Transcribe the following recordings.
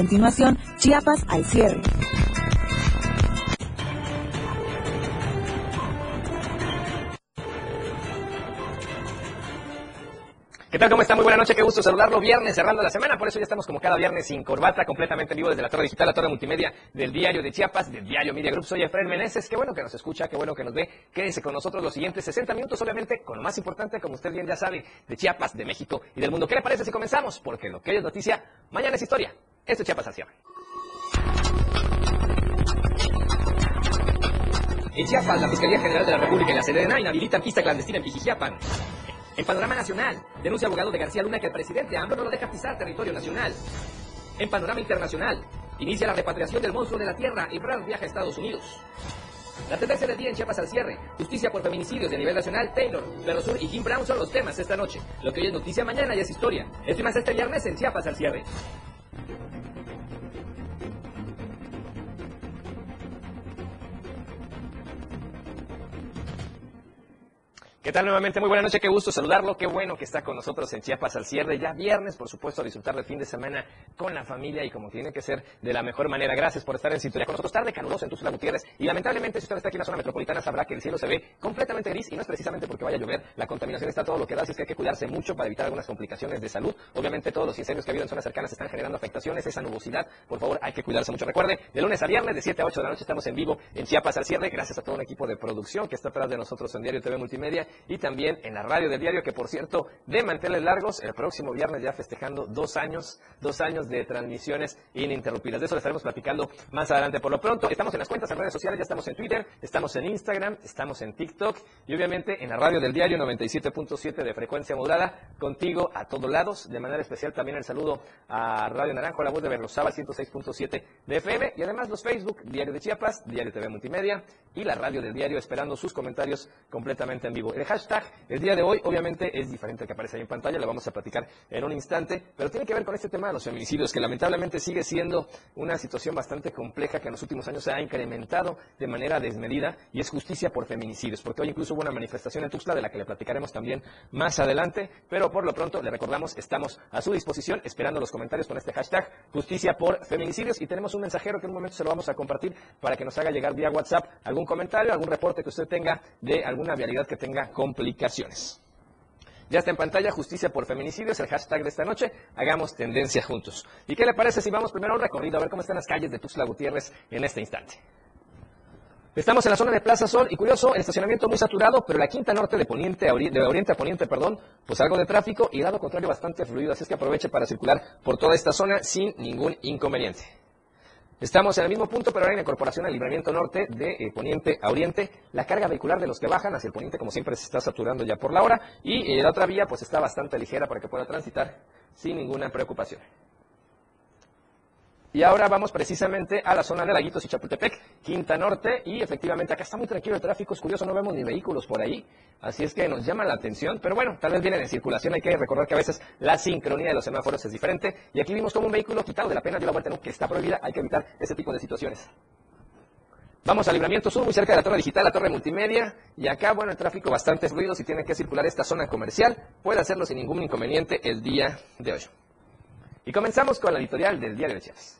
Continuación, Chiapas al cierre. ¿Qué tal? ¿Cómo está? Muy buena noche, qué gusto saludarlo. Viernes, cerrando la semana, por eso ya estamos como cada viernes sin corbata, completamente vivo desde la torre digital, la torre multimedia del diario de Chiapas, del diario Media Group. Soy Efraín Meneses, qué bueno que nos escucha, qué bueno que nos ve. Quédese con nosotros los siguientes 60 minutos, obviamente, con lo más importante, como usted bien ya sabe, de Chiapas, de México y del mundo. ¿Qué le parece si comenzamos? Porque lo que es noticia, mañana es historia. Esto es Chiapas al cierre. En Chiapas, la Fiscalía General de la República y la Sedena inhabilitan pista clandestina en Pijijiapan. En panorama nacional, denuncia abogado de García Luna que el presidente AMLO no lo deja pisar territorio nacional. En panorama internacional, inicia la repatriación del monstruo de la tierra y Brad viaja a Estados Unidos. La tendencia del día en Chiapas al cierre. Justicia por feminicidios de nivel nacional. Taylor, Perro Sur y Jim Brown son los temas esta noche. Lo que hoy es noticia, mañana ya es historia. Esto y más este viernes en Chiapas al cierre. ハハハハ! ¿Qué tal nuevamente? Muy buena noche, qué gusto saludarlo, qué bueno que está con nosotros en Chiapas al cierre, ya viernes, por supuesto, a disfrutar del fin de semana con la familia y como tiene que ser de la mejor manera. Gracias por estar en sintonía con nosotros, tarde caluroso en Tuxtla Gutiérrez y lamentablemente si usted está aquí en la zona metropolitana sabrá que el cielo se ve completamente gris y no es precisamente porque vaya a llover, la contaminación está todo lo que da, así que hay que cuidarse mucho para evitar algunas complicaciones de salud. Obviamente todos los incendios que ha en zonas cercanas están generando afectaciones, esa nubosidad, por favor, hay que cuidarse mucho. Recuerde, de lunes a viernes, de 7 a 8 de la noche estamos en vivo en Chiapas al cierre, gracias a todo un equipo de producción que está atrás de nosotros en Diario TV Multimedia y también en la radio del diario, que por cierto, de manteles largos, el próximo viernes ya festejando dos años, dos años de transmisiones ininterrumpidas. De eso le estaremos platicando más adelante. Por lo pronto, estamos en las cuentas en redes sociales, ya estamos en Twitter, estamos en Instagram, estamos en TikTok y obviamente en la radio del diario 97.7 de frecuencia modulada, contigo a todos lados. De manera especial también el saludo a Radio Naranjo, la voz de Berrosaba 106.7 de FM y además los Facebook, Diario de Chiapas, Diario TV Multimedia y la radio del diario esperando sus comentarios completamente en vivo. El hashtag el día de hoy obviamente es diferente al que aparece ahí en pantalla, lo vamos a platicar en un instante, pero tiene que ver con este tema de los feminicidios, que lamentablemente sigue siendo una situación bastante compleja que en los últimos años se ha incrementado de manera desmedida y es justicia por feminicidios, porque hoy incluso hubo una manifestación en Tuxtla de la que le platicaremos también más adelante, pero por lo pronto le recordamos, estamos a su disposición esperando los comentarios con este hashtag justicia por feminicidios y tenemos un mensajero que en un momento se lo vamos a compartir para que nos haga llegar vía WhatsApp algún comentario, algún reporte que usted tenga de alguna vialidad que tenga complicaciones. Ya está en pantalla Justicia por Feminicidios, el hashtag de esta noche. Hagamos tendencia juntos. ¿Y qué le parece si vamos primero a un recorrido a ver cómo están las calles de Tuxtla Gutiérrez en este instante? Estamos en la zona de Plaza Sol y curioso, el estacionamiento muy saturado, pero la quinta norte de poniente a de oriente a poniente, perdón, pues algo de tráfico y lado contrario bastante fluido, así es que aproveche para circular por toda esta zona sin ningún inconveniente. Estamos en el mismo punto, pero ahora en la incorporación al libramiento norte de eh, poniente a oriente. La carga vehicular de los que bajan hacia el poniente, como siempre, se está saturando ya por la hora. Y eh, la otra vía, pues está bastante ligera para que pueda transitar sin ninguna preocupación. Y ahora vamos precisamente a la zona de Laguitos y Chapultepec, Quinta Norte, y efectivamente acá está muy tranquilo el tráfico, es curioso, no vemos ni vehículos por ahí, así es que nos llama la atención, pero bueno, tal vez vienen en circulación, hay que recordar que a veces la sincronía de los semáforos es diferente, y aquí vimos como un vehículo quitado de la pena de la vuelta, ¿no? que está prohibida, hay que evitar ese tipo de situaciones. Vamos al libramiento sur, muy cerca de la torre digital, la torre multimedia, y acá, bueno, el tráfico bastante fluido, si tiene que circular esta zona comercial, puede hacerlo sin ningún inconveniente el día de hoy. Y comenzamos con la editorial del Diario de Chiapas.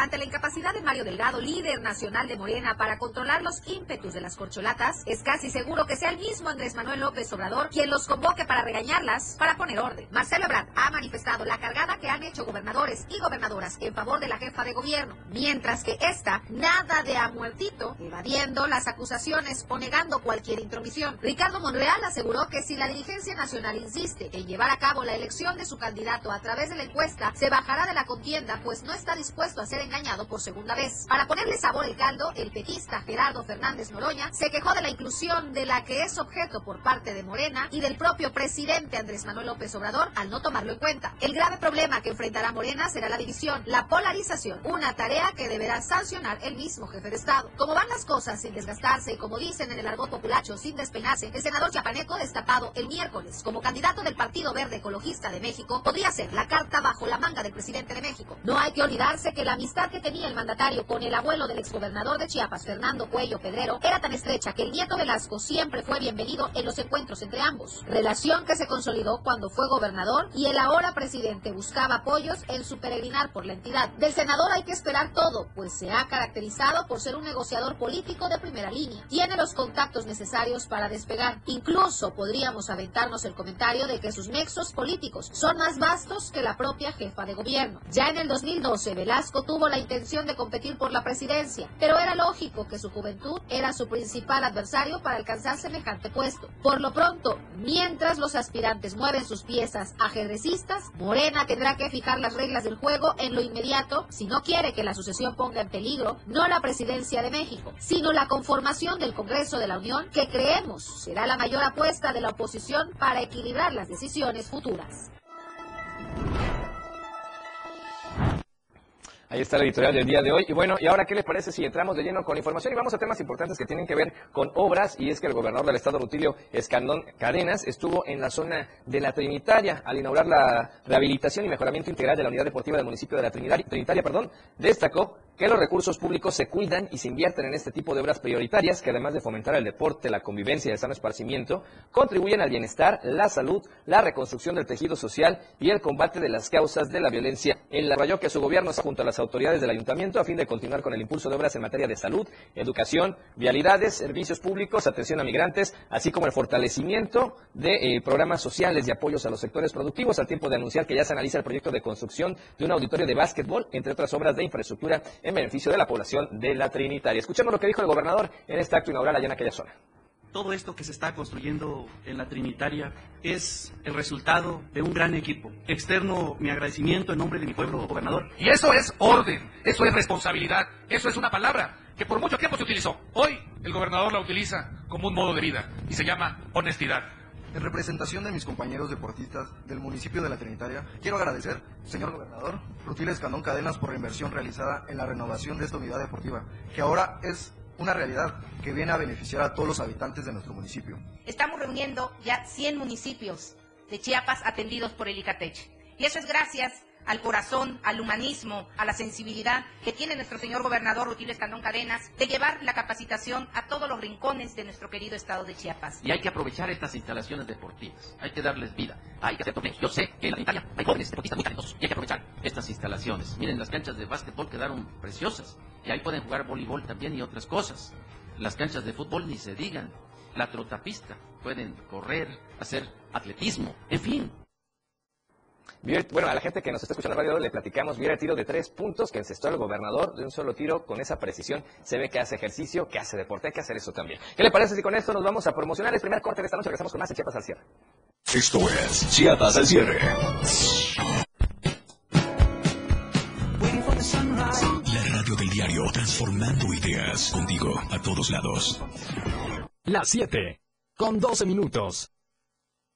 Ante la incapacidad de Mario Delgado, líder nacional de Morena, para controlar los ímpetus de las corcholatas, es casi seguro que sea el mismo Andrés Manuel López Obrador quien los convoque para regañarlas, para poner orden. Marcelo Ebrard ha manifestado la cargada que han hecho gobernadores y gobernadoras en favor de la jefa de gobierno, mientras que esta nada de a muertito, evadiendo las acusaciones o negando cualquier intromisión. Ricardo Monreal aseguró que si la dirigencia nacional insiste en llevar a cabo la elección de su candidato a través de la encuesta, se bajará de la contienda, pues no está dispuesto a ser engañado por segunda vez. Para ponerle sabor al caldo, el petista Gerardo Fernández Noroña se quejó de la inclusión de la que es objeto por parte de Morena y del propio presidente Andrés Manuel López Obrador al no tomarlo en cuenta. El grave problema que enfrentará Morena será la división, la polarización, una tarea que deberá sancionar el mismo jefe de Estado. Como van las cosas sin desgastarse y como dicen en el argot populacho sin despeinarse, el senador Chapaneco destapado el miércoles como candidato del Partido Verde Ecologista de México podría ser la carta bajo la manga del presidente de México. No hay que olvidarse que la amistad amistad que tenía el mandatario con el abuelo del exgobernador de Chiapas, Fernando Cuello Pedrero, era tan estrecha que el nieto Velasco siempre fue bienvenido en los encuentros entre ambos. Relación que se consolidó cuando fue gobernador y el ahora presidente buscaba apoyos en su peregrinar por la entidad. Del senador hay que esperar todo, pues se ha caracterizado por ser un negociador político de primera línea. Tiene los contactos necesarios para despegar. Incluso podríamos aventarnos el comentario de que sus nexos políticos son más vastos que la propia jefa de gobierno. Ya en el 2012, Velasco tuvo la intención de competir por la presidencia, pero era lógico que su juventud era su principal adversario para alcanzar semejante puesto. Por lo pronto, mientras los aspirantes mueven sus piezas ajedrecistas, Morena tendrá que fijar las reglas del juego en lo inmediato si no quiere que la sucesión ponga en peligro no la presidencia de México, sino la conformación del Congreso de la Unión que creemos será la mayor apuesta de la oposición para equilibrar las decisiones futuras. Ahí está la editorial del día de hoy. Y bueno, ¿y ahora qué les parece si entramos de lleno con información y vamos a temas importantes que tienen que ver con obras? Y es que el gobernador del estado, Rutilio Escandón Cadenas, estuvo en la zona de la Trinitaria al inaugurar la rehabilitación y mejoramiento integral de la unidad deportiva del municipio de la Trinitaria. Trinitaria perdón, destacó que los recursos públicos se cuidan y se invierten en este tipo de obras prioritarias que además de fomentar el deporte, la convivencia y el sano esparcimiento, contribuyen al bienestar, la salud, la reconstrucción del tejido social y el combate de las causas de la violencia. En la rayó que su gobierno está junto a las autoridades del ayuntamiento a fin de continuar con el impulso de obras en materia de salud, educación, vialidades, servicios públicos, atención a migrantes, así como el fortalecimiento de eh, programas sociales y apoyos a los sectores productivos, al tiempo de anunciar que ya se analiza el proyecto de construcción de un auditorio de básquetbol, entre otras obras de infraestructura en beneficio de la población de la Trinitaria. Escuchemos lo que dijo el gobernador en este acto inaugural allá en aquella zona. Todo esto que se está construyendo en la Trinitaria es el resultado de un gran equipo. Externo mi agradecimiento en nombre de mi pueblo, gobernador. Y eso es orden, eso es responsabilidad, eso es una palabra que por mucho tiempo se utilizó. Hoy el gobernador la utiliza como un modo de vida y se llama honestidad. En representación de mis compañeros deportistas del municipio de La Trinitaria, quiero agradecer, señor gobernador, Rutil Escandón Cadenas por la inversión realizada en la renovación de esta unidad deportiva, que ahora es una realidad que viene a beneficiar a todos los habitantes de nuestro municipio. Estamos reuniendo ya 100 municipios de Chiapas atendidos por el ICATECH. Y eso es gracias al corazón, al humanismo, a la sensibilidad que tiene nuestro señor gobernador Rutilio Escandón Cadenas de llevar la capacitación a todos los rincones de nuestro querido estado de Chiapas. Y hay que aprovechar estas instalaciones deportivas, hay que darles vida, hay que hacer torneos. Yo sé que en la Italia hay jóvenes deportistas muy y hay que aprovechar estas instalaciones. Miren, las canchas de básquetbol quedaron preciosas y ahí pueden jugar voleibol también y otras cosas. Las canchas de fútbol ni se digan. La trotapista, pueden correr, hacer atletismo, en fin, bueno, a la gente que nos está escuchando en radio le platicamos, viera el tiro de tres puntos que encestó el gobernador de un solo tiro con esa precisión. Se ve que hace ejercicio, que hace deporte, hay que hacer eso también. ¿Qué le parece si con esto nos vamos a promocionar el primer corte de esta noche? Regresamos con más en Chiapas al cierre. Esto es Chiapas al cierre. La radio del diario, transformando ideas contigo a todos lados. Las 7, con 12 minutos.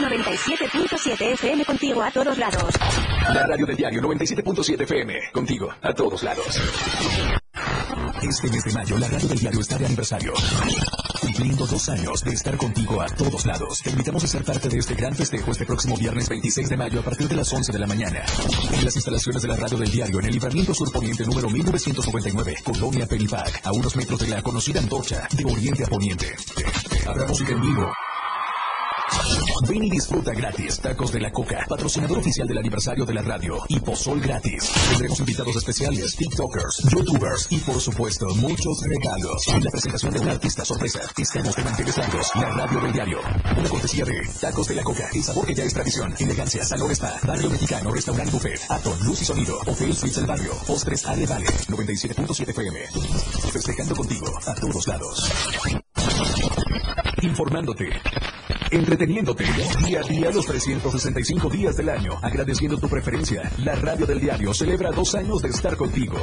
97.7 FM contigo a todos lados. La radio del diario 97.7 FM contigo a todos lados. Este mes de mayo, la radio del diario está de aniversario. Cumpliendo dos años de estar contigo a todos lados. Te invitamos a ser parte de este gran festejo este próximo viernes 26 de mayo a partir de las 11 de la mañana. En las instalaciones de la radio del diario en el libramiento surponiente número 1999, Colonia Peripac, a unos metros de la conocida antorcha de oriente a poniente. Habrá música en vivo. Ven y disfruta gratis Tacos de la Coca, patrocinador oficial del aniversario de la radio y Pozol gratis. Tendremos invitados especiales, TikTokers, YouTubers y por supuesto muchos regalos. La presentación de un artista sorpresa, estamos de manteles largos, la radio del diario. Una cortesía de Tacos de la Coca, el sabor que ya es tradición, elegancia, salón spa, barrio mexicano, restaurante buffet, Aton, luz y sonido, Hotel Suites del barrio, postres Ale Vale, 97.7 FM. Festejando contigo a todos lados. Informándote Entreteniéndote día a día los 365 días del año, agradeciendo tu preferencia. La radio del diario celebra dos años de estar contigo.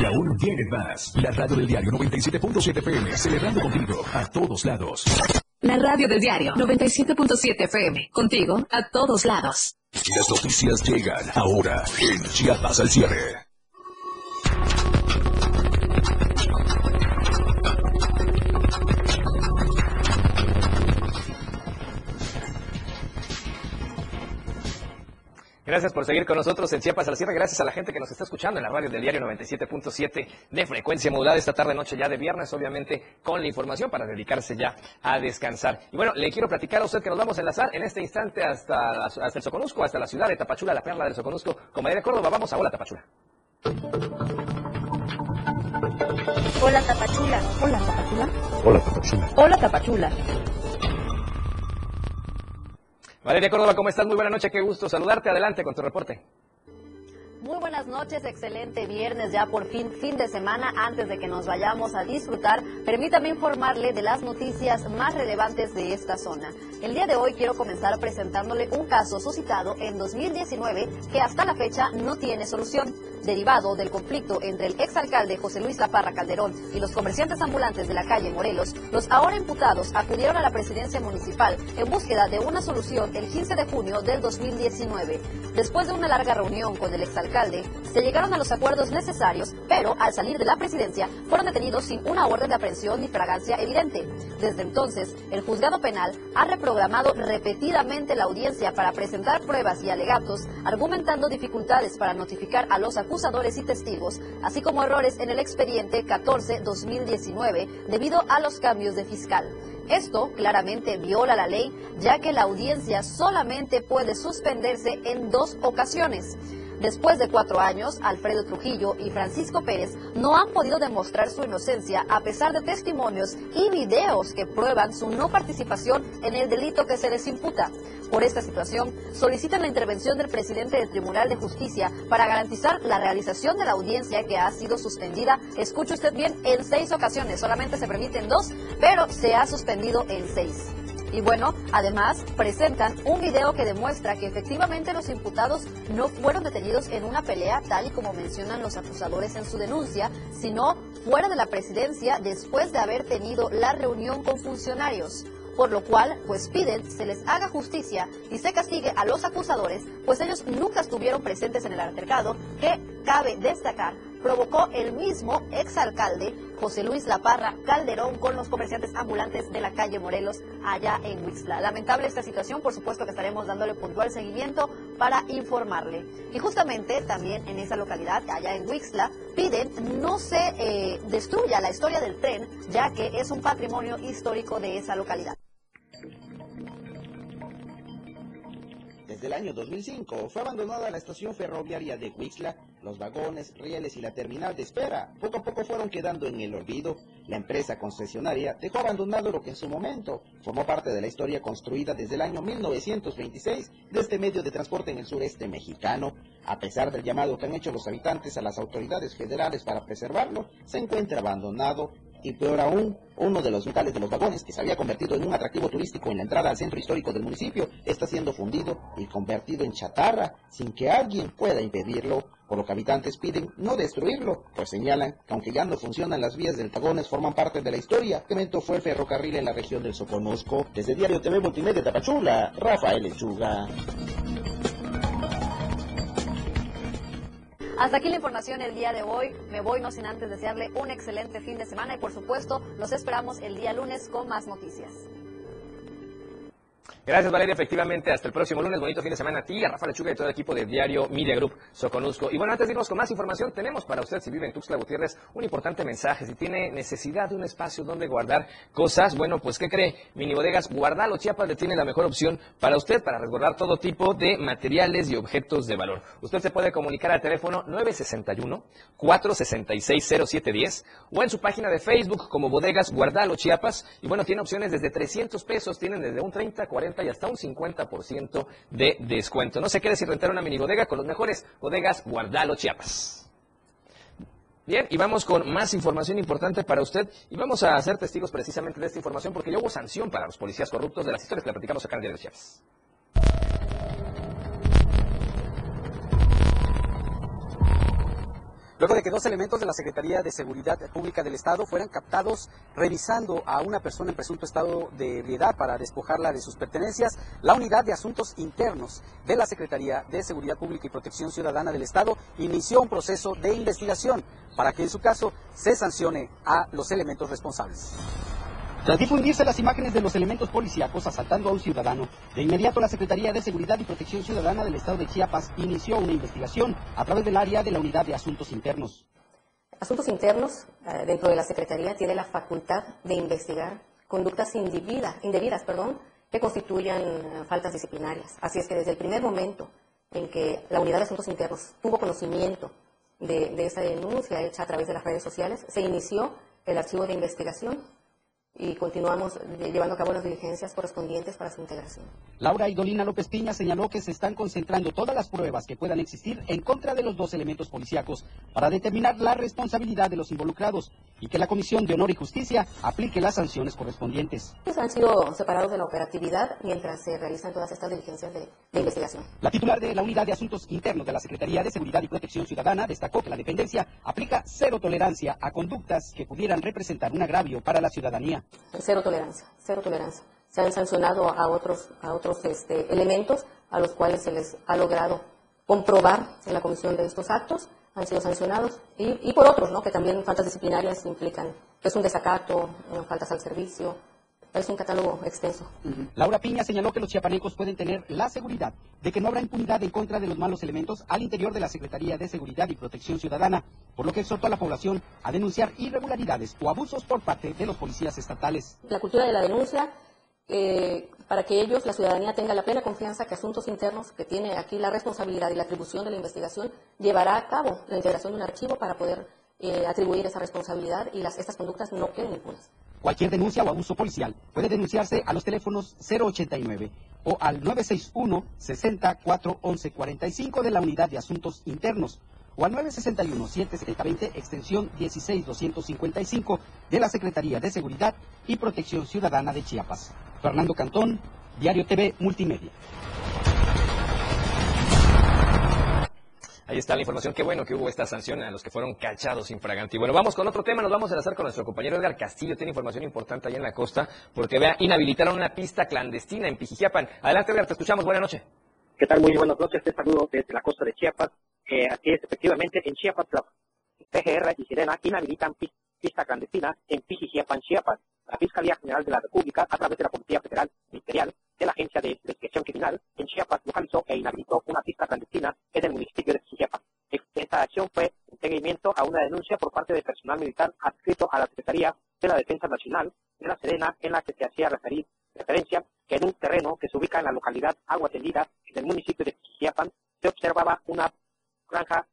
Y aún viene más. La radio del diario 97.7 FM, celebrando contigo a todos lados. La radio del diario 97.7 FM. Contigo a todos lados. Las noticias llegan ahora en Chiapas al cierre. Gracias por seguir con nosotros en Chiapas al cierre. Gracias a la gente que nos está escuchando en la radio del diario 97.7 de frecuencia modulada esta tarde noche ya de viernes, obviamente con la información para dedicarse ya a descansar. Y bueno, le quiero platicar a usted que nos vamos a enlazar en este instante hasta, hasta el Soconusco, hasta la ciudad de Tapachula, la perla del Soconusco, con María de Córdoba. Vamos a Hola Tapachula. Hola Tapachula. Hola Tapachula. Hola Tapachula. Hola Tapachula. Valeria Córdoba, ¿cómo estás? Muy buena noche, qué gusto saludarte. Adelante con tu reporte. Muy buenas noches, excelente viernes, ya por fin, fin de semana, antes de que nos vayamos a disfrutar, permítame informarle de las noticias más relevantes de esta zona. El día de hoy quiero comenzar presentándole un caso suscitado en 2019 que hasta la fecha no tiene solución. Derivado del conflicto entre el exalcalde José Luis Laparra Calderón y los comerciantes ambulantes de la calle Morelos, los ahora imputados acudieron a la presidencia municipal en búsqueda de una solución el 15 de junio del 2019. Después de una larga reunión con el exalcalde, se llegaron a los acuerdos necesarios, pero al salir de la presidencia fueron detenidos sin una orden de aprehensión ni fragancia evidente. Desde entonces, el juzgado penal ha reprogramado repetidamente la audiencia para presentar pruebas y alegatos, argumentando dificultades para notificar a los acusadores y testigos, así como errores en el expediente 14-2019 debido a los cambios de fiscal. Esto claramente viola la ley, ya que la audiencia solamente puede suspenderse en dos ocasiones. Después de cuatro años, Alfredo Trujillo y Francisco Pérez no han podido demostrar su inocencia a pesar de testimonios y videos que prueban su no participación en el delito que se les imputa. Por esta situación, solicitan la intervención del presidente del Tribunal de Justicia para garantizar la realización de la audiencia que ha sido suspendida, escuche usted bien, en seis ocasiones. Solamente se permiten dos, pero se ha suspendido en seis. Y bueno, además presentan un video que demuestra que efectivamente los imputados no fueron detenidos en una pelea tal y como mencionan los acusadores en su denuncia, sino fuera de la presidencia después de haber tenido la reunión con funcionarios. Por lo cual pues piden se les haga justicia y se castigue a los acusadores, pues ellos nunca estuvieron presentes en el altercado que, cabe destacar, provocó el mismo exalcalde José Luis Laparra Calderón con los comerciantes ambulantes de la calle Morelos allá en Huixla. Lamentable esta situación, por supuesto que estaremos dándole puntual seguimiento para informarle. Y justamente también en esa localidad, allá en Huixla, piden no se eh, destruya la historia del tren, ya que es un patrimonio histórico de esa localidad. Desde el año 2005 fue abandonada la estación ferroviaria de Huixla, los vagones, rieles y la terminal de espera. Poco a poco fueron quedando en el olvido. La empresa concesionaria dejó abandonado lo que en su momento formó parte de la historia construida desde el año 1926 de este medio de transporte en el sureste mexicano. A pesar del llamado que han hecho los habitantes a las autoridades federales para preservarlo, se encuentra abandonado y peor aún, uno de los vitales de los vagones, que se había convertido en un atractivo turístico en la entrada al centro histórico del municipio, está siendo fundido y convertido en chatarra sin que alguien pueda impedirlo, por lo que habitantes piden no destruirlo, pues señalan que aunque ya no funcionan las vías del vagones forman parte de la historia que inventó fue el ferrocarril en la región del Soconusco. Desde Diario TV Multimedia Tapachula, Rafael Lechuga. Hasta aquí la información el día de hoy. Me voy no sin antes desearle un excelente fin de semana y por supuesto los esperamos el día lunes con más noticias. Gracias, Valeria. Efectivamente, hasta el próximo lunes. Bonito fin de semana a ti, a Rafael Lechuga y todo el equipo de Diario Media Group Soconusco. Y bueno, antes de irnos con más información, tenemos para usted, si vive en Tuxtla Gutiérrez, un importante mensaje. Si tiene necesidad de un espacio donde guardar cosas, bueno, pues, ¿qué cree? Mini Bodegas Guardalo Chiapas le tiene la mejor opción para usted, para resguardar todo tipo de materiales y objetos de valor. Usted se puede comunicar al teléfono 961-466-0710 o en su página de Facebook como Bodegas Guardalo Chiapas. Y bueno, tiene opciones desde 300 pesos, tienen desde un 30, 40 y hasta un 50% de descuento. No se quede sin rentar una mini bodega con los mejores bodegas Guardalo Chiapas. Bien, y vamos con más información importante para usted y vamos a ser testigos precisamente de esta información porque ya hubo sanción para los policías corruptos de las historias que le platicamos acá en el Diario Chiapas. Luego de que dos elementos de la Secretaría de Seguridad Pública del Estado fueran captados revisando a una persona en presunto estado de ebriedad para despojarla de sus pertenencias, la Unidad de Asuntos Internos de la Secretaría de Seguridad Pública y Protección Ciudadana del Estado inició un proceso de investigación para que en su caso se sancione a los elementos responsables. Tras difundirse las imágenes de los elementos policíacos asaltando a un ciudadano, de inmediato la Secretaría de Seguridad y Protección Ciudadana del Estado de Chiapas inició una investigación a través del área de la Unidad de Asuntos Internos. Asuntos Internos, eh, dentro de la Secretaría, tiene la facultad de investigar conductas indebidas, indebidas perdón, que constituyan eh, faltas disciplinarias. Así es que desde el primer momento en que la Unidad de Asuntos Internos tuvo conocimiento de, de esa denuncia hecha a través de las redes sociales, se inició el archivo de investigación y continuamos llevando a cabo las diligencias correspondientes para su integración. Laura Idolina López Piña señaló que se están concentrando todas las pruebas que puedan existir en contra de los dos elementos policíacos para determinar la responsabilidad de los involucrados y que la Comisión de Honor y Justicia aplique las sanciones correspondientes. Ellos han sido separados de la operatividad mientras se realizan todas estas diligencias de, de investigación. La titular de la Unidad de Asuntos Internos de la Secretaría de Seguridad y Protección Ciudadana destacó que la dependencia aplica cero tolerancia a conductas que pudieran representar un agravio para la ciudadanía. Cero tolerancia, cero tolerancia. Se han sancionado a otros, a otros este, elementos a los cuales se les ha logrado comprobar en la comisión de estos actos, han sido sancionados, y, y por otros, ¿no? que también faltas disciplinarias implican que es un desacato, ¿no? faltas al servicio, es un catálogo extenso. Laura Piña señaló que los chiapanecos pueden tener la seguridad de que no habrá impunidad en contra de los malos elementos al interior de la Secretaría de Seguridad y Protección Ciudadana, por lo que exhortó a la población a denunciar irregularidades o abusos por parte de los policías estatales. La cultura de la denuncia, eh, para que ellos, la ciudadanía, tenga la plena confianza que Asuntos Internos, que tiene aquí la responsabilidad y la atribución de la investigación, llevará a cabo la integración de un archivo para poder eh, atribuir esa responsabilidad y las, estas conductas no queden impunes. Cualquier denuncia o abuso policial puede denunciarse a los teléfonos 089 o al 961 60 411 45 de la Unidad de Asuntos Internos o al 961 770 extensión 16255 de la Secretaría de Seguridad y Protección Ciudadana de Chiapas. Fernando Cantón, Diario TV Multimedia. Ahí está la información. Qué bueno que hubo esta sanción a los que fueron cachados infraganti. Bueno, vamos con otro tema. Nos vamos a enlazar con nuestro compañero Edgar Castillo. Tiene información importante ahí en la costa porque vea, inhabilitaron una pista clandestina en Pijijiapan. Adelante, Edgar, te escuchamos. Buenas noches. ¿Qué tal? Muy buenas noches. Te saludo desde la costa de Chiapas. Eh, así es, efectivamente, en Chiapas, la PGR y Sirena inhabilitan pista clandestina en Pijijiapan, Chiapas. La Fiscalía General de la República, a través de la Policía Federal Ministerial, de la Agencia de Investigación Criminal en Chiapas localizó e inhabilitó una pista clandestina en el municipio de Chiapas. Esta acción fue en seguimiento a una denuncia por parte del personal militar adscrito a la Secretaría de la Defensa Nacional de la Serena en la que se hacía referencia que en un terreno que se ubica en la localidad Agua Tendida, en el municipio de Chiapas, se observaba una granja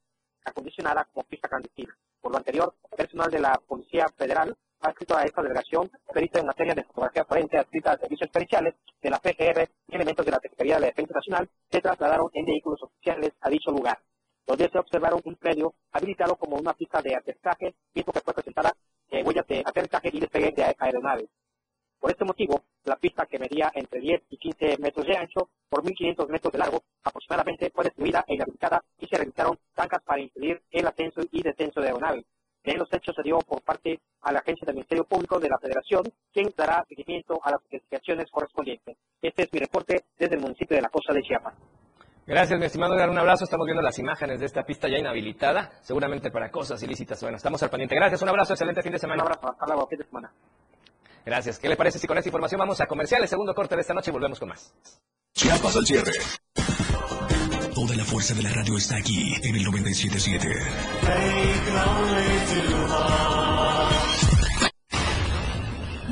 acondicionada como pista clandestina. Por lo anterior, personal de la Policía Federal adscrito a esta delegación, perito en materia de fotografía forense adscrita a servicios periciales de la PGR y elementos de la Secretaría de la Defensa Nacional se trasladaron en vehículos oficiales a dicho lugar, donde se observaron un predio habilitado como una pista de aterrizaje, mismo que fue presentada eh, huellas de aterrizaje y despegue de aeronaves. Por este motivo, la pista que medía entre 10 y 15 metros de ancho por 1.500 metros de largo aproximadamente fue destruida e inhabilitada y se realizaron zancas para impedir el ascenso y descenso de aeronaves. En los hechos se dio por parte a la agencia del Ministerio Público de la Federación, quien dará seguimiento a las investigaciones correspondientes. Este es mi reporte desde el municipio de la Costa de Chiapas. Gracias, mi estimado. Un abrazo. Estamos viendo las imágenes de esta pista ya inhabilitada, seguramente para cosas ilícitas. Bueno, estamos al pendiente. Gracias, un abrazo, excelente fin de semana. Un abrazo, hasta luego, fin de semana. Gracias. ¿Qué le parece si con esta información vamos a comercial? El segundo corte de esta noche y volvemos con más. Chiapas al cierre. Toda la fuerza de la radio está aquí en el 97.7.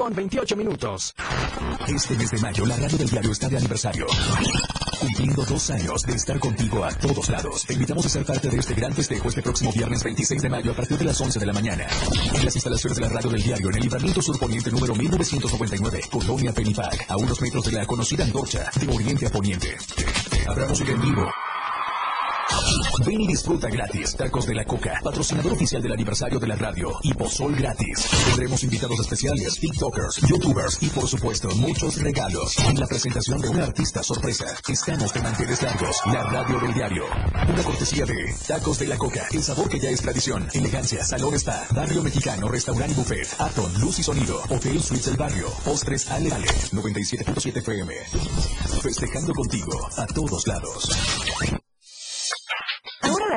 Con 28 minutos. Este mes de mayo, la radio del diario está de aniversario. Cumpliendo dos años de estar contigo a todos lados. Te invitamos a ser parte de este gran festejo este próximo viernes 26 de mayo a partir de las 11 de la mañana. En las instalaciones de la radio del diario en el libramiento surponiente número 1999, Colonia Penipac, a unos metros de la conocida Antorcha, de oriente a poniente. Habrá música en vivo. Ven y disfruta gratis. Tacos de la Coca, patrocinador oficial del aniversario de la radio. Y pozol gratis. Tendremos invitados especiales, TikTokers, YouTubers y por supuesto muchos regalos. En la presentación de un artista sorpresa. Estamos de manteles largos. La radio del diario. Una cortesía de Tacos de la Coca. El sabor que ya es tradición. Elegancia, salón spa, barrio mexicano, restaurante y buffet. Aton, luz y sonido. Hotel Suites El Barrio. Postres Ale Ale. 97.7 FM. Festejando contigo a todos lados.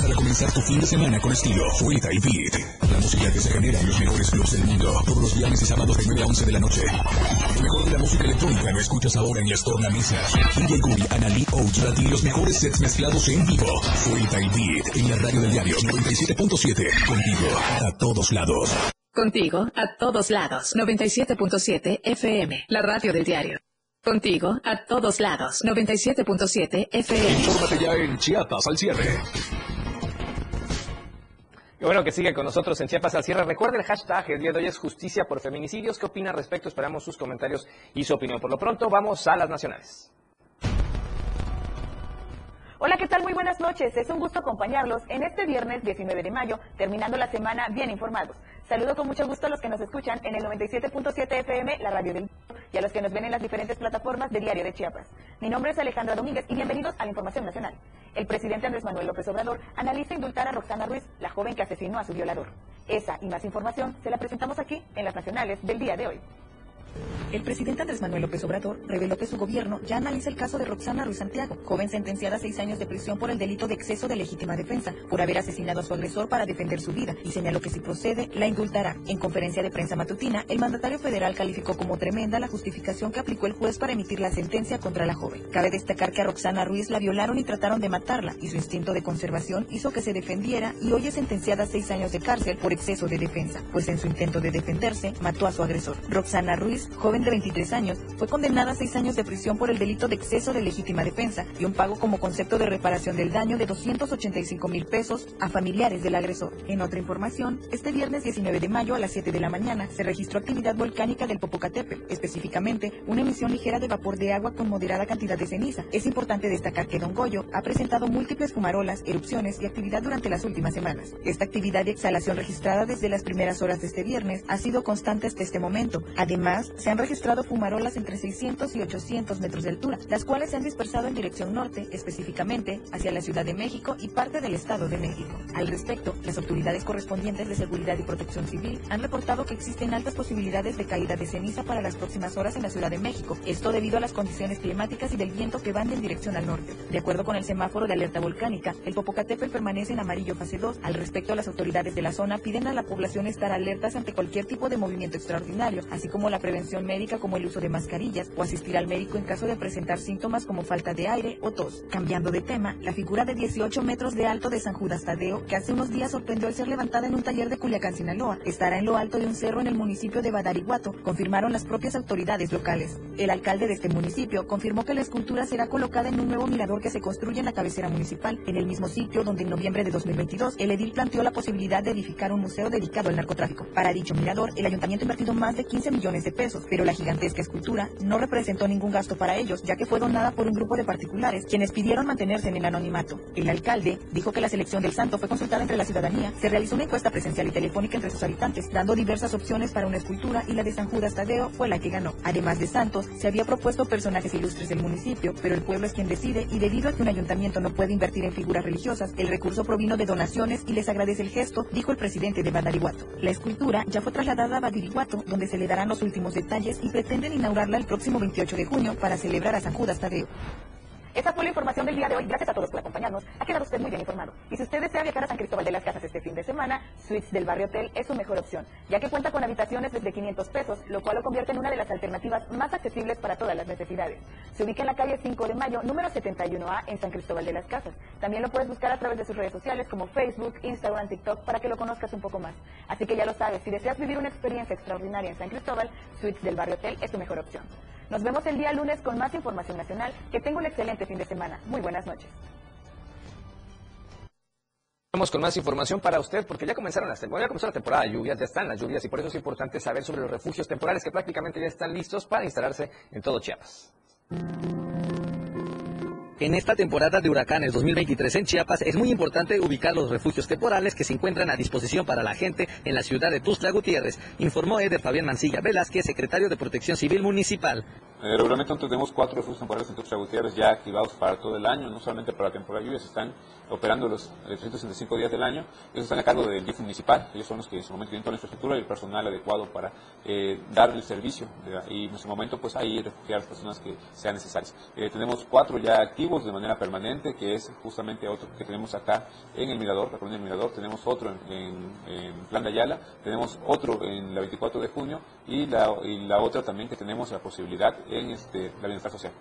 Para comenzar tu fin de semana con estilo, Fuita y Beat. La música que se genera en los mejores clubs del mundo. Todos los viernes y sábados de 9 a 11 de la noche. Lo mejor de la música electrónica lo escuchas ahora en las tornamisas. DJ Guri, Anali, Ouch, para ti los mejores sets mezclados en vivo. Fuita y Beat en la radio del diario 97.7. Contigo a todos lados. Contigo a todos lados. 97.7 FM, la radio del diario. Contigo a todos lados. 97.7 FM. Infórmate ya en Chiapas al cierre. Y bueno, que sigue con nosotros en Chiapas al cierre. Recuerde el hashtag, el día de hoy es justicia por feminicidios. ¿Qué opina al respecto? Esperamos sus comentarios y su opinión. Por lo pronto, vamos a las nacionales. Hola, ¿qué tal? Muy buenas noches. Es un gusto acompañarlos en este viernes 19 de mayo, terminando la semana bien informados. Saludo con mucho gusto a los que nos escuchan en el 97.7 FM, la radio del y a los que nos ven en las diferentes plataformas de Diario de Chiapas. Mi nombre es Alejandra Domínguez y bienvenidos a la Información Nacional. El presidente Andrés Manuel López Obrador analiza indultar a Roxana Ruiz, la joven que asesinó a su violador. Esa y más información se la presentamos aquí en las nacionales del día de hoy. El presidente Andrés Manuel López Obrador reveló que su gobierno ya analiza el caso de Roxana Ruiz Santiago, joven sentenciada a seis años de prisión por el delito de exceso de legítima defensa, por haber asesinado a su agresor para defender su vida, y señaló que si procede, la indultará. En conferencia de prensa matutina, el mandatario federal calificó como tremenda la justificación que aplicó el juez para emitir la sentencia contra la joven. Cabe destacar que a Roxana Ruiz la violaron y trataron de matarla, y su instinto de conservación hizo que se defendiera y hoy es sentenciada a seis años de cárcel por exceso de defensa, pues en su intento de defenderse mató a su agresor. Roxana Ruiz, joven de 23 años, fue condenada a seis años de prisión por el delito de exceso de legítima defensa y un pago como concepto de reparación del daño de 285 mil pesos a familiares del agresor. En otra información, este viernes 19 de mayo a las 7 de la mañana se registró actividad volcánica del Popocatépetl, específicamente una emisión ligera de vapor de agua con moderada cantidad de ceniza. Es importante destacar que Don Goyo ha presentado múltiples fumarolas, erupciones y actividad durante las últimas semanas. Esta actividad y exhalación registrada desde las primeras horas de este viernes ha sido constante hasta este momento. Además, se han registrado fumarolas entre 600 y 800 metros de altura, las cuales se han dispersado en dirección norte, específicamente hacia la Ciudad de México y parte del Estado de México. Al respecto, las autoridades correspondientes de seguridad y protección civil han reportado que existen altas posibilidades de caída de ceniza para las próximas horas en la Ciudad de México, esto debido a las condiciones climáticas y del viento que van en dirección al norte. De acuerdo con el semáforo de alerta volcánica, el Popocatépetl permanece en amarillo fase 2. Al respecto, las autoridades de la zona piden a la población estar alertas ante cualquier tipo de movimiento extraordinario, así como la prevención médica como el uso de mascarillas o asistir al médico en caso de presentar síntomas como falta de aire o tos. Cambiando de tema, la figura de 18 metros de alto de San Judas Tadeo, que hace unos días sorprendió al ser levantada en un taller de Culiacán, Sinaloa, estará en lo alto de un cerro en el municipio de Badarihuato, confirmaron las propias autoridades locales. El alcalde de este municipio confirmó que la escultura será colocada en un nuevo mirador que se construye en la cabecera municipal, en el mismo sitio donde en noviembre de 2022 el edil planteó la posibilidad de edificar un museo dedicado al narcotráfico. Para dicho mirador, el ayuntamiento ha invertido más de 15 millones de pesos pero la gigantesca escultura no representó ningún gasto para ellos, ya que fue donada por un grupo de particulares, quienes pidieron mantenerse en el anonimato. El alcalde dijo que la selección del santo fue consultada entre la ciudadanía, se realizó una encuesta presencial y telefónica entre sus habitantes, dando diversas opciones para una escultura y la de San Judas Tadeo fue la que ganó. Además de santos, se había propuesto personajes ilustres del municipio, pero el pueblo es quien decide y debido a que un ayuntamiento no puede invertir en figuras religiosas, el recurso provino de donaciones y les agradece el gesto, dijo el presidente de Badarihuato. La escultura ya fue trasladada a Badirihuato, donde se le darán los últimos detalles y pretenden inaugurarla el próximo 28 de junio para celebrar a San Judas Tadeo. Esa fue la información del día de hoy. Gracias a todos por acompañarnos. Ha quedado usted muy bien informado. Y si usted desea viajar a San Cristóbal de las Casas este fin de semana, Suites del Barrio Hotel es su mejor opción, ya que cuenta con habitaciones desde 500 pesos, lo cual lo convierte en una de las alternativas más accesibles para todas las necesidades. Se ubica en la calle 5 de Mayo, número 71A, en San Cristóbal de las Casas. También lo puedes buscar a través de sus redes sociales como Facebook, Instagram, TikTok, para que lo conozcas un poco más. Así que ya lo sabes, si deseas vivir una experiencia extraordinaria en San Cristóbal, Suites del Barrio Hotel es tu mejor opción. Nos vemos el día lunes con más información nacional. Que tenga un excelente fin de semana. Muy buenas noches. Vamos con más información para usted porque ya comenzaron las bueno, ya comenzó la temporada de lluvias, ya están las lluvias y por eso es importante saber sobre los refugios temporales que prácticamente ya están listos para instalarse en todo Chiapas. En esta temporada de huracanes 2023 en Chiapas es muy importante ubicar los refugios temporales que se encuentran a disposición para la gente en la ciudad de Tuzla Gutiérrez, informó Eder Fabián Mancilla Velázquez, secretario de Protección Civil Municipal. Eh, regularmente tenemos cuatro refugios temporales en Tuxtla Gutiérrez ya activados para todo el año, no solamente para la temporada de lluvias, están operando los 365 días del año. Ellos están a cargo del DIF municipal, ellos son los que en su momento tienen toda la infraestructura y el personal adecuado para eh, dar el servicio. y en su momento, pues ahí refugiar a las personas que sean necesarias. Eh, tenemos cuatro ya activos de manera permanente, que es justamente otro que tenemos acá en el Mirador, la colonia del Mirador. Tenemos otro en, en, Plan de Ayala, tenemos otro en la 24 de junio y la, y la otra también que tenemos la posibilidad en este, la bienestar social.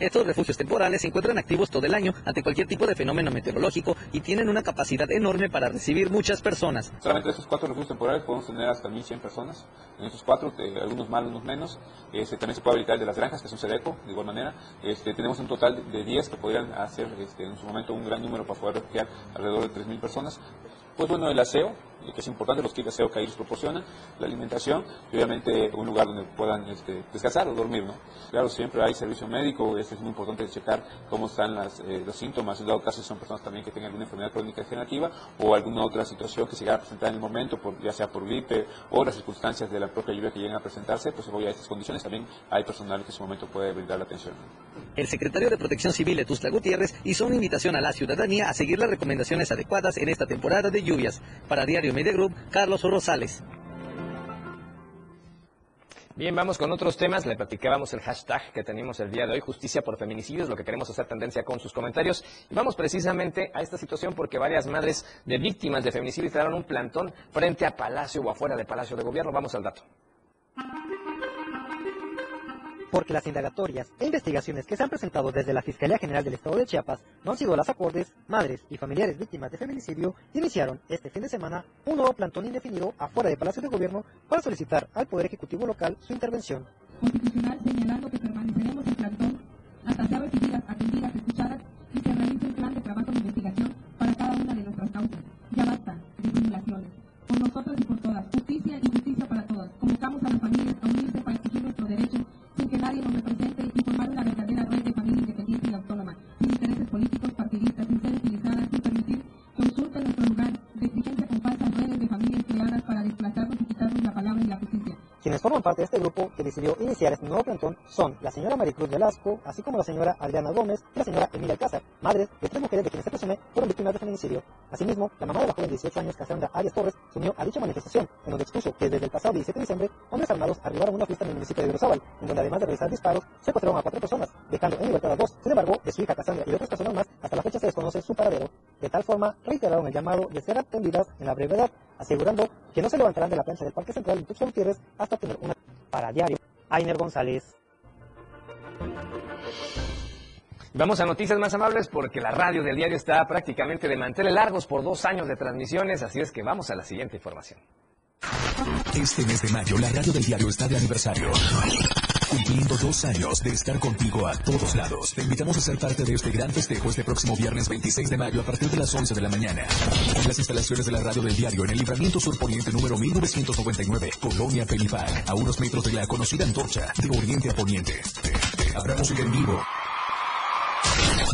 Estos refugios temporales se encuentran activos todo el año ante cualquier tipo de fenómeno meteorológico y tienen una capacidad enorme para recibir muchas personas. Solamente esos cuatro refugios temporales podemos tener hasta 1.100 personas. En esos cuatro, eh, algunos más, algunos menos. Este, también se puede habilitar el de las granjas, que es un SEDECO, de igual manera. Este, tenemos un total de 10 que podrían hacer este, en su momento un gran número para poder refugiar alrededor de 3.000 personas. Pues bueno, el aseo, que es importante, los kits de aseo que ahí les proporcionan, la alimentación y obviamente un lugar donde puedan este, descansar o dormir, ¿no? Claro, siempre hay servicio médico, es muy importante checar cómo están las, eh, los síntomas, en dado caso son personas también que tengan alguna enfermedad crónica degenerativa o alguna otra situación que se llega a presentar en el momento, por, ya sea por gripe o las circunstancias de la propia lluvia que lleguen a presentarse, pues voy a estas condiciones también hay personal que en su momento puede brindar la atención. El secretario de Protección Civil de Tuzla Gutiérrez hizo una invitación a la ciudadanía a seguir las recomendaciones adecuadas en esta temporada de lluvias. Para Diario Group, Carlos Rosales. Bien, vamos con otros temas. Le platicábamos el hashtag que tenemos el día de hoy, justicia por feminicidios, lo que queremos hacer tendencia con sus comentarios. Y vamos precisamente a esta situación porque varias madres de víctimas de feminicidio instalaron un plantón frente a Palacio o afuera de Palacio de Gobierno. Vamos al dato porque las indagatorias e investigaciones que se han presentado desde la Fiscalía General del Estado de Chiapas no han sido las acordes, madres y familiares víctimas de feminicidio iniciaron este fin de semana un nuevo plantón indefinido afuera del Palacio de Gobierno para solicitar al Poder Ejecutivo local su intervención. Constitucional señalando que permaneceremos en plantón hasta ser recibidas, atendidas, escuchadas y se realice un plan de trabajo de investigación para cada una de nuestras causas. Ya basta de simulaciones. Por nosotras y por todas. Justicia y justicia para todas. Convocamos a las familias a unirse para exigir nuestro derecho nos represente y formar una verdadera red de familia independiente y autónoma, sin intereses políticos partidistas, sin ser utilizadas, sin permitir que usurpen nuestro lugar de exigencia con falsas redes de familias creadas para desplazarnos y quitarnos la palabra y la justicia. Quienes forman parte de este grupo que decidió iniciar este nuevo plantón son la señora Maricruz Velasco, así como la señora Adriana Gómez y la señora Emilia Alcázar, madres de tres mujeres de quienes se presume fueron víctimas de feminicidio. Asimismo, la mamá de la joven de 18 años, Cassandra Arias Torres, se unió a dicha manifestación, en donde expuso que desde el pasado 17 de diciembre, hombres armados arribaron a una fiesta en el municipio de Grosábal, en donde además de realizar disparos, secuestraron a cuatro personas, dejando en libertad a dos. Sin embargo, de su hija Cassandra y otras personas más, hasta la fecha se desconoce su paradero. De tal forma, reiteraron el llamado de ser atendidas en la brevedad, asegurando que no se levantarán de la plancha del Parque Central de Tuxtla Gutiérrez hasta obtener una para diario. Ainer González. Vamos a noticias más amables porque la radio del diario está prácticamente de manteles largos por dos años de transmisiones, así es que vamos a la siguiente información. Este mes de mayo la radio del diario está de aniversario. Cumpliendo dos años de estar contigo a todos lados. Te invitamos a ser parte de este gran festejo este próximo viernes 26 de mayo a partir de las 11 de la mañana. En las instalaciones de la radio del diario en el libramiento sur poniente número 1999, Colonia Felipac, a unos metros de la conocida antorcha de oriente a poniente. Música en vivo.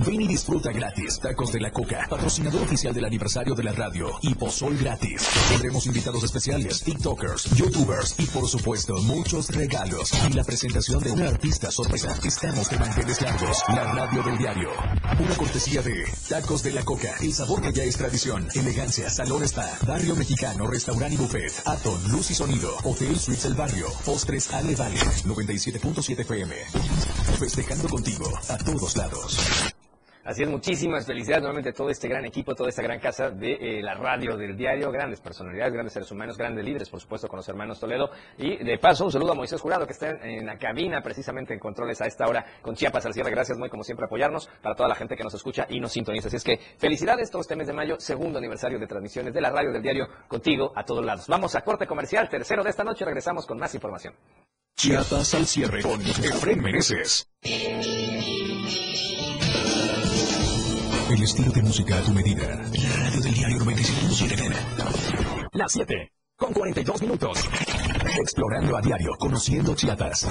Ven y disfruta gratis. Tacos de la Coca, patrocinador oficial del aniversario de la radio. Y pozol gratis. Tendremos invitados especiales, TikTokers, YouTubers y por supuesto muchos regalos. Y la presentación de una artista sorpresa. Estamos de manteles largos. La radio del diario. Una cortesía de Tacos de la Coca. El sabor que ya es tradición. Elegancia, Salón Spa, Barrio Mexicano, Restaurante y Buffet. Aton, Luz y Sonido. Hotel Suites El Barrio. Postres Ale Vale. 97.7 FM. Festejando contigo a todos lados. Así es, muchísimas felicidades nuevamente a todo este gran equipo, toda esta gran casa de eh, la radio del diario, grandes personalidades, grandes seres humanos, grandes líderes, por supuesto, con los hermanos Toledo. Y de paso, un saludo a Moisés Jurado, que está en, la cabina precisamente en controles a esta hora con Chiapas al cierre. Gracias muy como siempre apoyarnos para toda la gente que nos escucha y nos sintoniza. Así es que felicidades todo este mes de mayo, segundo aniversario de transmisiones de la radio del diario contigo a todos lados. Vamos a corte comercial, tercero de esta noche, regresamos con más información. Chiapas al cierre con Efren Meneses. El estilo de música a tu medida. La radio del diario 97.7 FM. Las 7, con 42 minutos. Explorando a diario, conociendo Chiapas.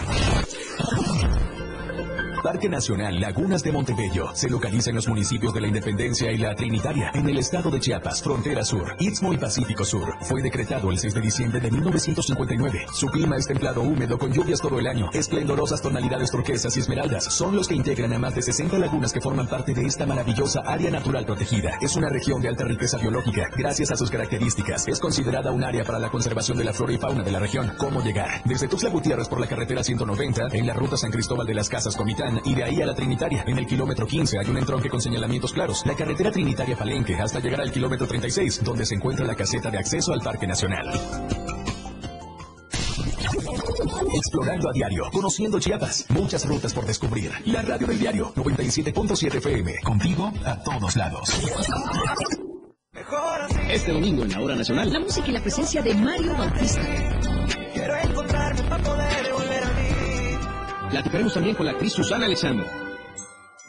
Parque Nacional Lagunas de Montebello se localiza en los municipios de la Independencia y la Trinitaria, en el estado de Chiapas, frontera sur, Istmo y Pacífico Sur. Fue decretado el 6 de diciembre de 1959. Su clima es templado húmedo con lluvias todo el año. Esplendorosas tonalidades turquesas y esmeraldas son los que integran a más de 60 lagunas que forman parte de esta maravillosa área natural protegida. Es una región de alta riqueza biológica. Gracias a sus características, es considerada un área para la conservación de la flora y fauna de la región. ¿Cómo llegar? Desde Tuxtla Gutiérrez por la carretera 190, en la ruta San Cristóbal de las Casas Comitán y de ahí a la Trinitaria. En el kilómetro 15 hay un entronque con señalamientos claros. La carretera Trinitaria Palenque hasta llegar al kilómetro 36, donde se encuentra la caseta de acceso al Parque Nacional. Explorando a diario, conociendo Chiapas, muchas rutas por descubrir. La radio del diario 97.7 FM, contigo a todos lados. Este domingo en la hora nacional, La música y la presencia de Mario Bautista. Platicaremos también con la actriz Susana Alexander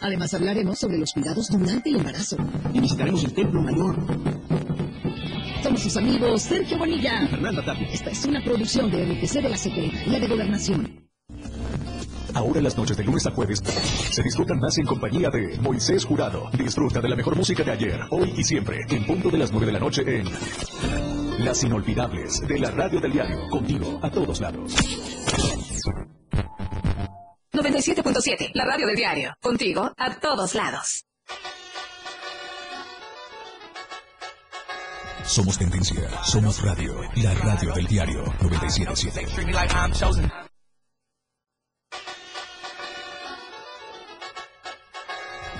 Además hablaremos sobre los cuidados durante el embarazo. y visitaremos el Templo Mayor. Somos sus amigos Sergio Bonilla. Fernanda Tapia. Esta es una producción de RTC de la Secretaría de Gobernación. Ahora las noches de lunes a jueves se disfrutan más en compañía de Moisés Jurado. Disfruta de la mejor música de ayer, hoy y siempre, en punto de las 9 de la noche en Las Inolvidables de la Radio del Diario, contigo a todos lados. 97.7, la radio del diario. Contigo a todos lados. Somos tendencia, somos radio, la radio del diario 977. Treat me like I'm chosen.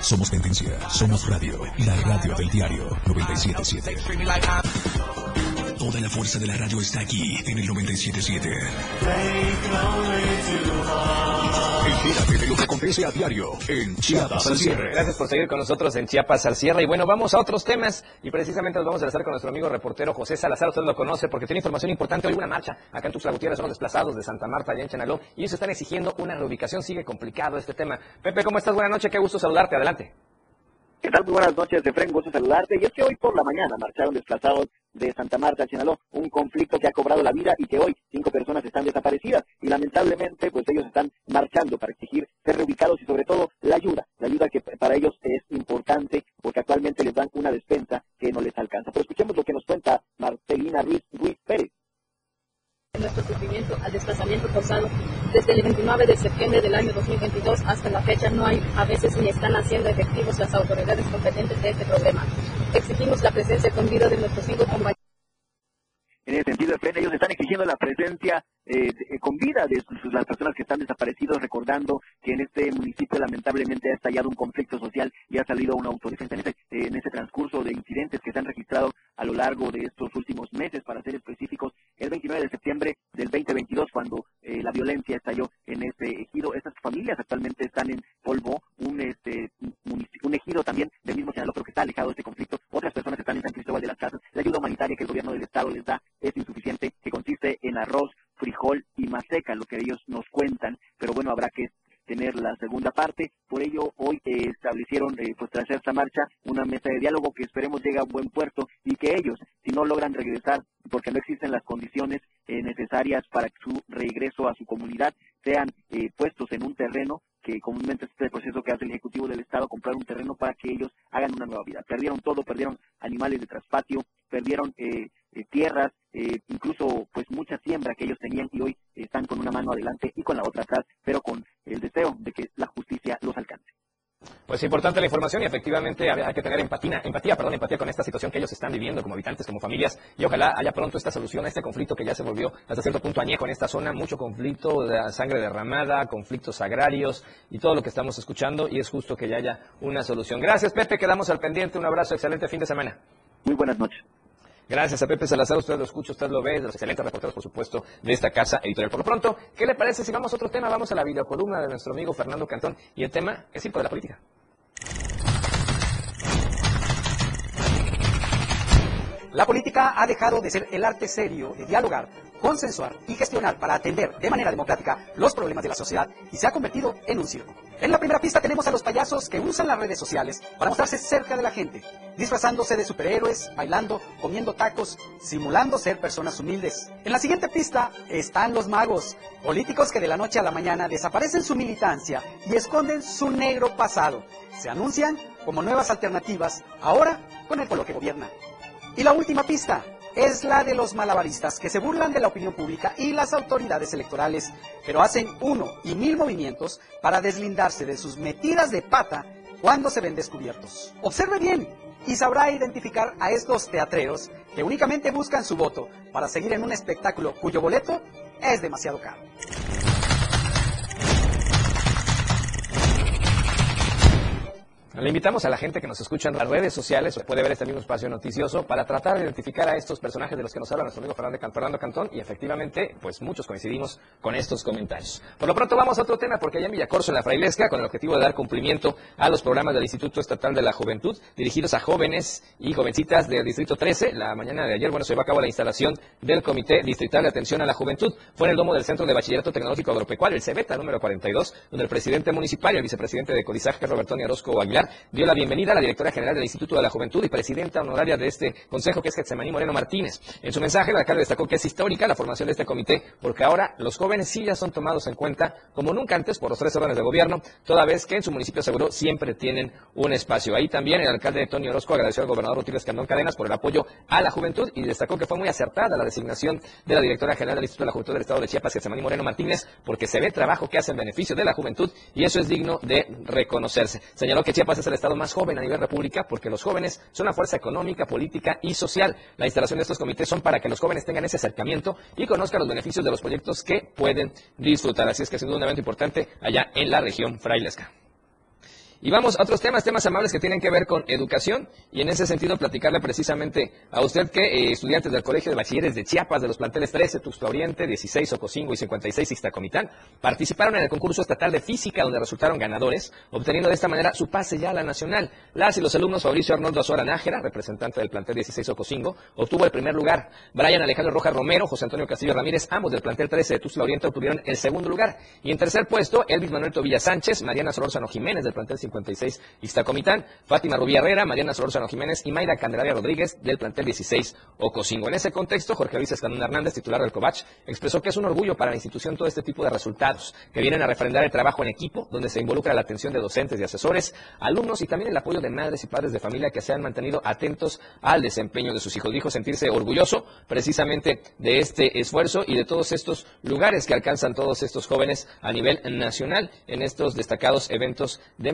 Somos tendencia, somos radio, la radio del diario 977. Treat me like I'm Toda la fuerza de la radio está aquí en el 977. De lo que acontece a diario en Chiapas al cierre. Gracias por seguir con nosotros en Chiapas al cierre. Y bueno, vamos a otros temas. Y precisamente nos vamos a estar con nuestro amigo reportero José Salazar. Usted lo conoce porque tiene información importante. Hoy una marcha acá en Tuxtla Gutiérrez. Son desplazados de Santa Marta, allá en Chenaló. Y ellos están exigiendo una reubicación. Sigue complicado este tema. Pepe, ¿cómo estás? Buenas noches. Qué gusto saludarte. Adelante. ¿Qué tal? Muy buenas noches, Efren, gusto saludarte. Y es que hoy por la mañana marcharon desplazados de Santa Marta a Chenaló, un conflicto que ha cobrado la vida y que hoy cinco personas están desaparecidas. Y lamentablemente, pues ellos están marchando para exigir ser reubicados y sobre todo la ayuda, la ayuda que para ellos es importante porque actualmente les dan una despensa que no les alcanza. Pero escuchemos lo que nos cuenta Marcelina Ruiz, Ruiz Pérez. Nuestro sufrimiento al desplazamiento forzado. Desde el 29 de septiembre del año 2022 hasta la fecha no hay, a veces ni están haciendo efectivos las autoridades competentes de este problema. Exigimos la presencia con vida de nuestros cinco compañeros. En ese sentido, Efren, ellos están exigiendo la presencia eh, de- con vida de sus- las personas que están desaparecidos, recordando que en este municipio lamentablemente ha estallado un conflicto social y ha salido una autodefensa. En ese, eh, transcurso de incidentes que se han registrado a lo largo de estos últimos meses, para ser específicos, el 29 de septiembre del 2022, cuando eh, la violencia estalló en este ejido, estas familias actualmente están en polvo, un, este, ejido también del mismo Sinaloa, pero que está alejado de este conflicto. Otras personas están en San Cristóbal de las Casas. La ayuda humanitaria que el gobierno del estado les da es insuficiente, que consiste en arroz, frijol y más seca, lo que ellos nos cuentan, pero bueno, habrá que tener la segunda parte. Por ello, hoy eh, establecieron, eh, pues tras esta marcha, una mesa de diálogo que esperemos llegue a buen puerto y que ellos, si no logran regresar, porque no existen las condiciones eh, necesarias para su regreso a su comunidad, sean eh, puestos en un terreno que comúnmente es este proceso que hace el Ejecutivo del Estado, comprar un terreno para que ellos hagan una nueva vida. Perdieron todo, perdieron animales de traspatio, perdieron eh, eh, tierras, eh, incluso pues mucha siembra que ellos tenían y hoy están con una mano adelante y con la otra atrás, pero con el deseo de que la. Pues importante la información y efectivamente hay que tener empatía, empatía, perdón, empatía con esta situación que ellos están viviendo como habitantes, como familias y ojalá haya pronto esta solución a este conflicto que ya se volvió hasta cierto punto añejo en esta zona, mucho conflicto, de sangre derramada, conflictos agrarios y todo lo que estamos escuchando y es justo que ya haya una solución. Gracias Pepe, quedamos al pendiente, un abrazo, excelente fin de semana. Muy buenas noches. Gracias a Pepe Salazar, usted lo escucha, usted lo ve, de los excelentes reporteros, por supuesto, de esta casa editorial. Por lo pronto, ¿qué le parece si vamos a otro tema? Vamos a la videocolumna de nuestro amigo Fernando Cantón y el tema es tipo de la política. La política ha dejado de ser el arte serio de dialogar, consensuar y gestionar para atender de manera democrática los problemas de la sociedad y se ha convertido en un circo. En la primera pista tenemos a los payasos que usan las redes sociales para mostrarse cerca de la gente, disfrazándose de superhéroes, bailando, comiendo tacos, simulando ser personas humildes. En la siguiente pista están los magos, políticos que de la noche a la mañana desaparecen su militancia y esconden su negro pasado. Se anuncian como nuevas alternativas, ahora con el pueblo que gobierna. Y la última pista es la de los malabaristas que se burlan de la opinión pública y las autoridades electorales, pero hacen uno y mil movimientos para deslindarse de sus metidas de pata cuando se ven descubiertos. Observe bien y sabrá identificar a estos teatreros que únicamente buscan su voto para seguir en un espectáculo cuyo boleto es demasiado caro. Le invitamos a la gente que nos escucha en las redes sociales, puede ver este mismo espacio noticioso, para tratar de identificar a estos personajes de los que nos habla nuestro amigo Fernando Can- Fernando Cantón, y efectivamente, pues muchos coincidimos con estos comentarios. Por lo pronto vamos a otro tema, porque allá en Villacorso, en la Frailesca, con el objetivo de dar cumplimiento a los programas del Instituto Estatal de la Juventud, dirigidos a jóvenes y jovencitas del Distrito 13, la mañana de ayer, bueno, se llevó a cabo la instalación del Comité Distrital de Atención a la Juventud. Fue en el domo del Centro de Bachillerato Tecnológico Agropecuario, el CEBETA número 42, donde el presidente municipal y el vicepresidente de Codizaje, Roberto Orozco Aguilar, dio la bienvenida a la directora general del Instituto de la Juventud y presidenta honoraria de este consejo, que es Getsemaní Moreno Martínez. En su mensaje, el alcalde destacó que es histórica la formación de este comité, porque ahora los jóvenes sí ya son tomados en cuenta como nunca antes por los tres órdenes de gobierno, toda vez que en su municipio aseguró siempre tienen un espacio. Ahí también el alcalde Tony Orozco agradeció al gobernador Rutilio Candón Cadenas por el apoyo a la juventud y destacó que fue muy acertada la designación de la directora general del Instituto de la Juventud del Estado de Chiapas, Getsemaní Moreno Martínez, porque se ve trabajo que hace en beneficio de la juventud y eso es digno de reconocerse. Señaló que Chiapas es el estado más joven a nivel república porque los jóvenes son una fuerza económica, política y social. La instalación de estos comités son para que los jóvenes tengan ese acercamiento y conozcan los beneficios de los proyectos que pueden disfrutar. Así es que sin duda un evento importante allá en la región frailesca. Y vamos a otros temas, temas amables que tienen que ver con educación y en ese sentido platicarle precisamente a usted que eh, estudiantes del Colegio de Bachilleres de Chiapas de los planteles 13, Tuxtla Oriente, 16, Ocosingo y 56, Ixtacomitán, participaron en el concurso estatal de física donde resultaron ganadores, obteniendo de esta manera su pase ya a la nacional. Las y los alumnos Fabricio Arnoldo Azuara Nájera, representante del plantel 16 Ocosingo, obtuvo el primer lugar. Brian Alejandro Rojas Romero, José Antonio Castillo Ramírez, ambos del plantel 13 de Tuxtla Oriente obtuvieron el segundo lugar. Y en tercer puesto, Elvis Manuel Tobilla Sánchez, Mariana Solórzano Jiménez del plantel 56 Ixtacomitán, Fátima Rubí Herrera, Mariana Solórzano Jiménez y Mayra Candelaria Rodríguez del plantel 16 Ocosingo. En ese contexto, Jorge Luis Escandón Hernández, titular del COVACH, expresó que es un orgullo para la institución todo este tipo de resultados, que vienen a refrendar el trabajo en equipo, donde se involucra la atención de docentes y asesores, alumnos y también el apoyo de madres y padres de familia que se han mantenido atentos al desempeño de sus hijos. Dijo sentirse orgulloso precisamente de este esfuerzo y de todos estos lugares que alcanzan todos estos jóvenes a nivel nacional en estos destacados eventos de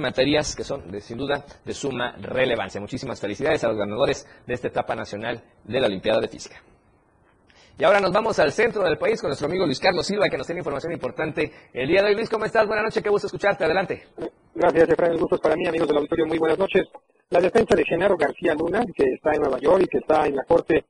que son de, sin duda de suma relevancia. Muchísimas felicidades a los ganadores de esta etapa nacional de la Olimpiada de Física. Y ahora nos vamos al centro del país con nuestro amigo Luis Carlos Silva, que nos tiene información importante el día de hoy. Luis, ¿cómo estás? Buenas noches, qué gusto escucharte. Adelante. Gracias, Efraín. El gusto es para mí, amigos del auditorio. Muy buenas noches. La defensa de Genaro García Luna, que está en Nueva York y que está en la Corte,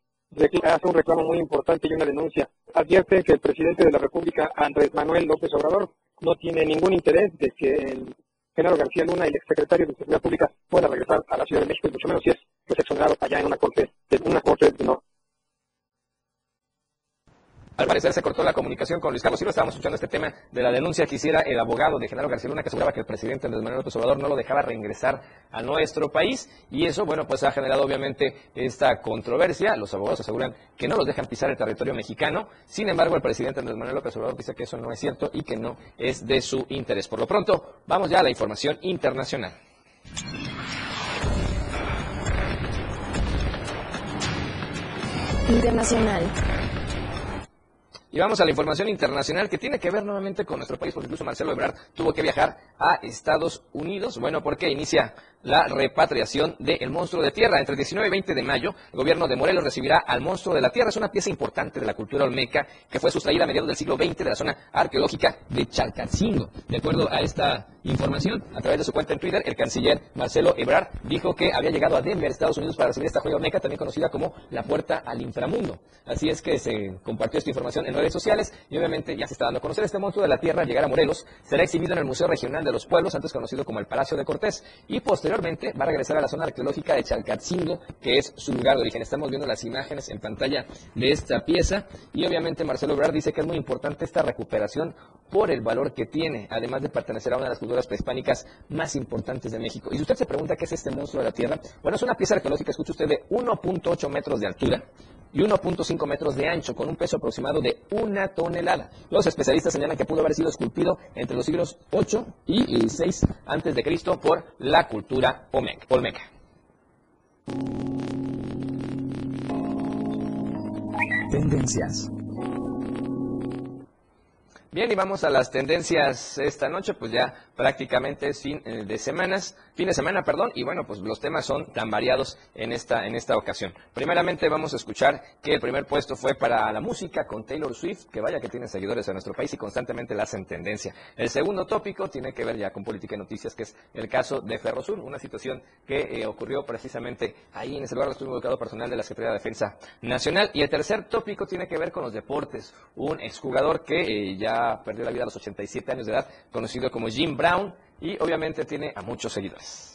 hace un reclamo muy importante y una denuncia. Advierte que el presidente de la República, Andrés Manuel López Obrador, no tiene ningún interés de que el Genaro García Luna, el exsecretario de Seguridad Pública, pueda regresar a la Ciudad de México, y mucho menos si es pues, exonerado allá en una corte, de una corte no, Al parecer se cortó la comunicación con Luis Carlos Silva. Estábamos escuchando este tema de la denuncia que hiciera el abogado de Genaro García Luna que aseguraba que el presidente Andrés Manuel López Obrador no lo dejaba reingresar a nuestro país. Y eso, bueno, pues ha generado obviamente esta controversia. Los abogados aseguran que no los dejan pisar el territorio mexicano. Sin embargo, el presidente Andrés Manuel López Obrador dice que eso no es cierto y que no es de su interés. Por lo pronto, vamos ya a la información internacional. Internacional. Y vamos a la información internacional que tiene que ver nuevamente con nuestro país, porque incluso Marcelo Ebrard tuvo que viajar a Estados Unidos. Bueno, porque inicia la repatriación del monstruo de tierra. Entre el 19 y 20 de mayo, el gobierno de Morelos recibirá al monstruo de la tierra. Es una pieza importante de la cultura olmeca que fue sustraída a mediados del siglo XX de la zona arqueológica de Chalcatzingo. De acuerdo a esta información, a través de su cuenta en Twitter, el canciller Marcelo Ebrard dijo que había llegado a Denver, Estados Unidos, para recibir esta joya olmeca, también conocida como la puerta al inframundo. Así es que se compartió esta información en sociales y obviamente ya se está dando a conocer este monstruo de la tierra llegar a Morelos. Será exhibido en el Museo Regional de los Pueblos, antes conocido como el Palacio de Cortés, y posteriormente va a regresar a la zona arqueológica de Chalcatzingo, que es su lugar de origen. Estamos viendo las imágenes en pantalla de esta pieza y obviamente Marcelo Ebrard dice que es muy importante esta recuperación por el valor que tiene, además de pertenecer a una de las culturas prehispánicas más importantes de México. Y si usted se pregunta qué es este monstruo de la Tierra, bueno, es una pieza arqueológica, escucha usted, de 1.8 metros de altura y 1.5 metros de ancho, con un peso aproximado de una tonelada. Los especialistas señalan que pudo haber sido esculpido entre los siglos 8 y 6 antes de Cristo por la cultura olmeca. Tendencias. Bien, y vamos a las tendencias esta noche, pues ya prácticamente fin eh, de semanas, fin de semana, perdón, y bueno, pues los temas son tan variados en esta, en esta ocasión. Primeramente vamos a escuchar que el primer puesto fue para la música con Taylor Swift, que vaya que tiene seguidores en nuestro país y constantemente la hacen tendencia. El segundo tópico tiene que ver ya con política y noticias, que es el caso de Ferrosur, una situación que eh, ocurrió precisamente ahí en ese lugar estuvo ubicado personal de la Secretaría de Defensa Nacional. Y el tercer tópico tiene que ver con los deportes, un exjugador que eh, ya perdió la vida a los 87 años de edad, conocido como Jim Brown, y obviamente tiene a muchos seguidores.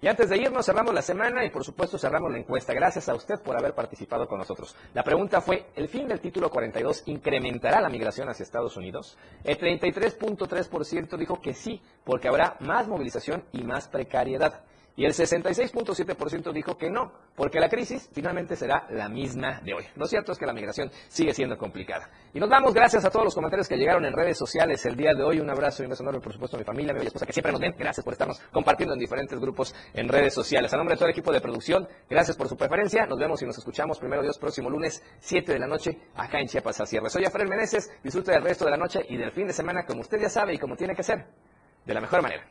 Y antes de irnos, cerramos la semana y por supuesto cerramos la encuesta. Gracias a usted por haber participado con nosotros. La pregunta fue, ¿el fin del título 42 incrementará la migración hacia Estados Unidos? El 33.3% dijo que sí, porque habrá más movilización y más precariedad. Y el 66.7% dijo que no, porque la crisis finalmente será la misma de hoy. Lo cierto es que la migración sigue siendo complicada. Y nos vamos, gracias a todos los comentarios que llegaron en redes sociales el día de hoy. Un abrazo y un beso enorme, por supuesto, a mi familia, a mi esposa, que siempre nos ven. Gracias por estarnos compartiendo en diferentes grupos en redes sociales. A nombre de todo el equipo de producción, gracias por su preferencia. Nos vemos y nos escuchamos primero Dios próximo lunes, 7 de la noche, acá en Chiapas al cierre. Soy Alfred Meneses. Disfrute del resto de la noche y del fin de semana, como usted ya sabe y como tiene que ser, de la mejor manera.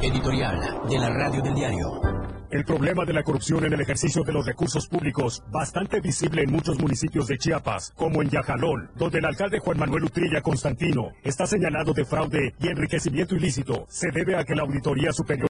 Editorial de la radio del diario. El problema de la corrupción en el ejercicio de los recursos públicos, bastante visible en muchos municipios de Chiapas, como en Yajalón, donde el alcalde Juan Manuel Utrilla Constantino está señalado de fraude y enriquecimiento ilícito, se debe a que la Auditoría Superior